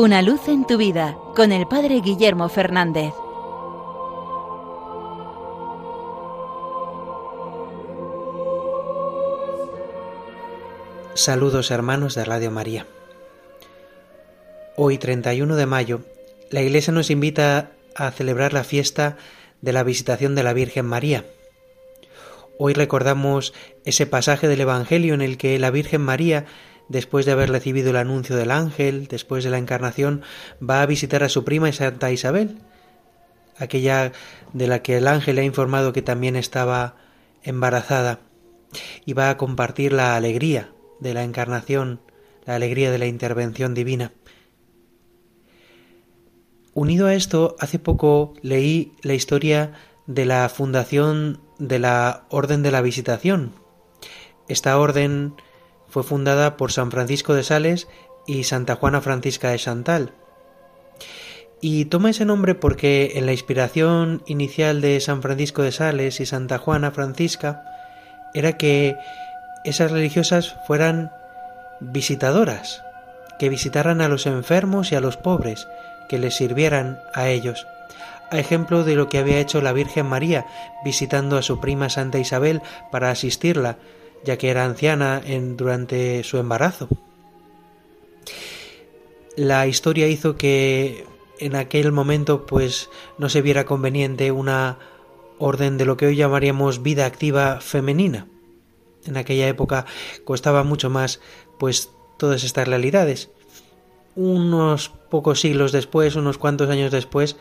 Una luz en tu vida con el Padre Guillermo Fernández. Saludos hermanos de Radio María. Hoy 31 de mayo, la Iglesia nos invita a celebrar la fiesta de la visitación de la Virgen María. Hoy recordamos ese pasaje del Evangelio en el que la Virgen María después de haber recibido el anuncio del ángel, después de la encarnación, va a visitar a su prima Santa Isabel, aquella de la que el ángel le ha informado que también estaba embarazada, y va a compartir la alegría de la encarnación, la alegría de la intervención divina. Unido a esto, hace poco leí la historia de la fundación de la Orden de la Visitación. Esta orden fue fundada por San Francisco de Sales y Santa Juana Francisca de Chantal. Y toma ese nombre porque en la inspiración inicial de San Francisco de Sales y Santa Juana Francisca era que esas religiosas fueran visitadoras, que visitaran a los enfermos y a los pobres, que les sirvieran a ellos, a ejemplo de lo que había hecho la Virgen María visitando a su prima Santa Isabel para asistirla ya que era anciana en, durante su embarazo. La historia hizo que en aquel momento pues no se viera conveniente una orden de lo que hoy llamaríamos vida activa femenina. En aquella época costaba mucho más pues todas estas realidades. Unos pocos siglos después, unos cuantos años después,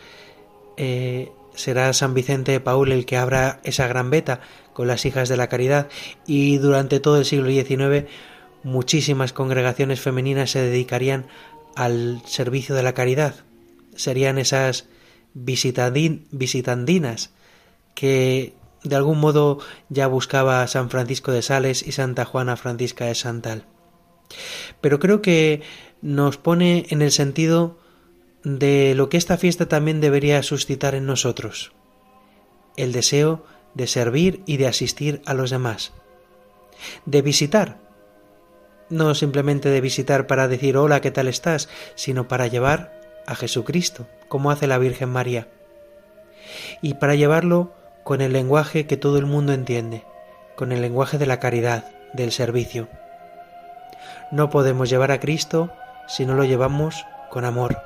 eh, será San Vicente de Paul el que abra esa gran beta con las hijas de la caridad y durante todo el siglo XIX muchísimas congregaciones femeninas se dedicarían al servicio de la caridad. Serían esas visitandinas que de algún modo ya buscaba San Francisco de Sales y Santa Juana Francisca de Santal. Pero creo que nos pone en el sentido de lo que esta fiesta también debería suscitar en nosotros, el deseo de servir y de asistir a los demás, de visitar, no simplemente de visitar para decir hola, ¿qué tal estás?, sino para llevar a Jesucristo, como hace la Virgen María, y para llevarlo con el lenguaje que todo el mundo entiende, con el lenguaje de la caridad, del servicio. No podemos llevar a Cristo si no lo llevamos con amor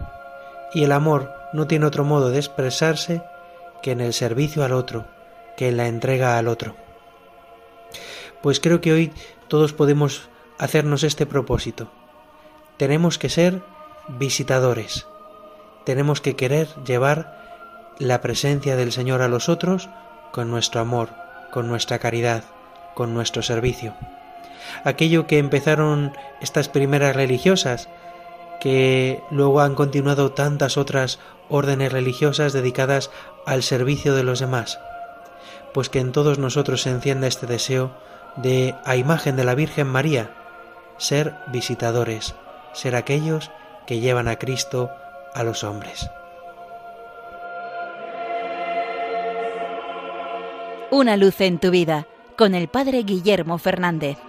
y el amor no tiene otro modo de expresarse que en el servicio al otro, que en la entrega al otro. Pues creo que hoy todos podemos hacernos este propósito. Tenemos que ser visitadores. Tenemos que querer llevar la presencia del Señor a los otros con nuestro amor, con nuestra caridad, con nuestro servicio. Aquello que empezaron estas primeras religiosas, que luego han continuado tantas otras órdenes religiosas dedicadas al servicio de los demás, pues que en todos nosotros se encienda este deseo de, a imagen de la Virgen María, ser visitadores, ser aquellos que llevan a Cristo a los hombres. Una luz en tu vida con el Padre Guillermo Fernández.